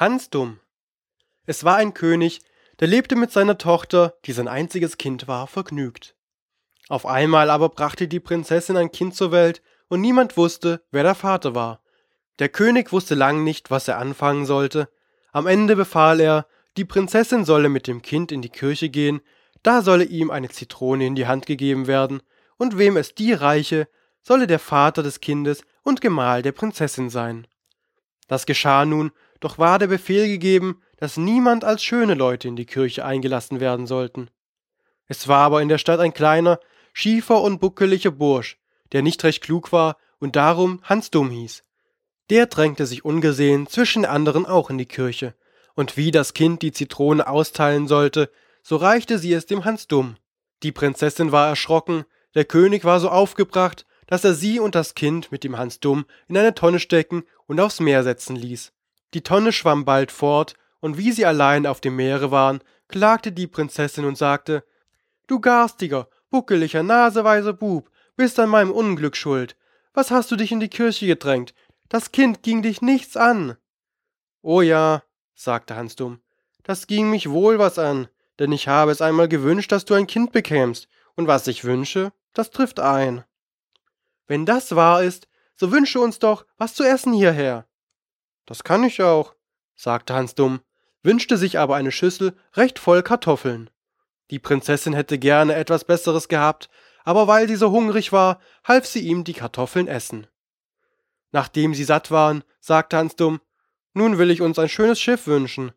Hans Dumm. Es war ein König, der lebte mit seiner Tochter, die sein einziges Kind war, vergnügt. Auf einmal aber brachte die Prinzessin ein Kind zur Welt, und niemand wusste, wer der Vater war. Der König wusste lang nicht, was er anfangen sollte. Am Ende befahl er, die Prinzessin solle mit dem Kind in die Kirche gehen, da solle ihm eine Zitrone in die Hand gegeben werden, und wem es die reiche, solle der Vater des Kindes und Gemahl der Prinzessin sein. Das geschah nun, doch war der Befehl gegeben, dass niemand als schöne Leute in die Kirche eingelassen werden sollten. Es war aber in der Stadt ein kleiner, schiefer und buckeliger Bursch, der nicht recht klug war und darum Hans Dumm hieß. Der drängte sich ungesehen zwischen anderen auch in die Kirche, und wie das Kind die Zitrone austeilen sollte, so reichte sie es dem Hans Dumm. Die Prinzessin war erschrocken, der König war so aufgebracht, dass er sie und das Kind mit dem Hans Dumm in eine Tonne stecken und aufs Meer setzen ließ. Die Tonne schwamm bald fort, und wie sie allein auf dem Meere waren, klagte die Prinzessin und sagte Du garstiger, buckeliger, naseweiser Bub, bist an meinem Unglück schuld. Was hast du dich in die Kirche gedrängt? Das Kind ging dich nichts an. Oh ja, sagte Hans Dumm, das ging mich wohl was an, denn ich habe es einmal gewünscht, dass du ein Kind bekämst, und was ich wünsche, das trifft ein. Wenn das wahr ist, so wünsche uns doch was zu essen hierher. Das kann ich auch, sagte Hans Dumm, wünschte sich aber eine Schüssel recht voll Kartoffeln. Die Prinzessin hätte gerne etwas Besseres gehabt, aber weil sie so hungrig war, half sie ihm die Kartoffeln essen. Nachdem sie satt waren, sagte Hans Dumm, nun will ich uns ein schönes Schiff wünschen.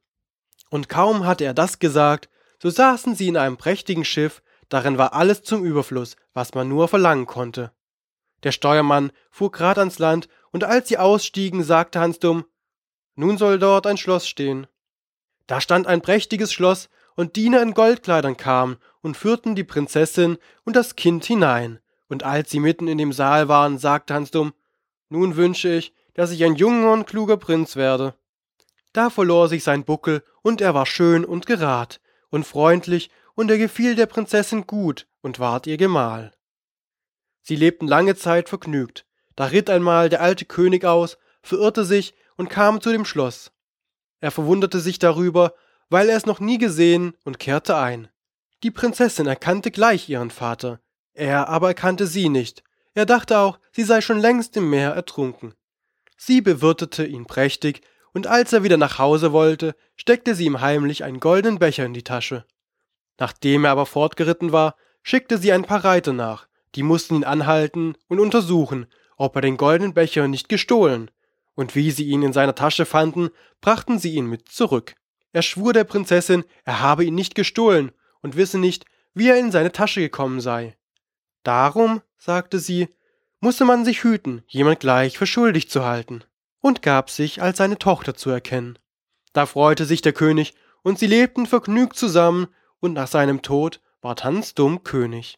Und kaum hatte er das gesagt, so saßen sie in einem prächtigen Schiff, darin war alles zum Überfluss, was man nur verlangen konnte. Der Steuermann fuhr grad ans Land, und als sie ausstiegen, sagte Hans Dumm, nun soll dort ein Schloss stehen. Da stand ein prächtiges Schloss, und Diener in Goldkleidern kamen und führten die Prinzessin und das Kind hinein. Und als sie mitten in dem Saal waren, sagte Hans Dumm, nun wünsche ich, dass ich ein junger und kluger Prinz werde. Da verlor sich sein Buckel, und er war schön und gerad und freundlich, und er gefiel der Prinzessin gut und ward ihr Gemahl. Sie lebten lange Zeit vergnügt. Da ritt einmal der alte König aus, verirrte sich und kam zu dem Schloss. Er verwunderte sich darüber, weil er es noch nie gesehen und kehrte ein. Die Prinzessin erkannte gleich ihren Vater, er aber erkannte sie nicht. Er dachte auch, sie sei schon längst im Meer ertrunken. Sie bewirtete ihn prächtig, und als er wieder nach Hause wollte, steckte sie ihm heimlich einen goldenen Becher in die Tasche. Nachdem er aber fortgeritten war, schickte sie ein paar Reiter nach, die mussten ihn anhalten und untersuchen, ob er den goldenen Becher nicht gestohlen, und wie sie ihn in seiner Tasche fanden, brachten sie ihn mit zurück. Er schwur der Prinzessin, er habe ihn nicht gestohlen und wisse nicht, wie er in seine Tasche gekommen sei. Darum, sagte sie, musse man sich hüten, jemand gleich für schuldig zu halten, und gab sich als seine Tochter zu erkennen. Da freute sich der König, und sie lebten vergnügt zusammen, und nach seinem Tod ward Hans Dumm König.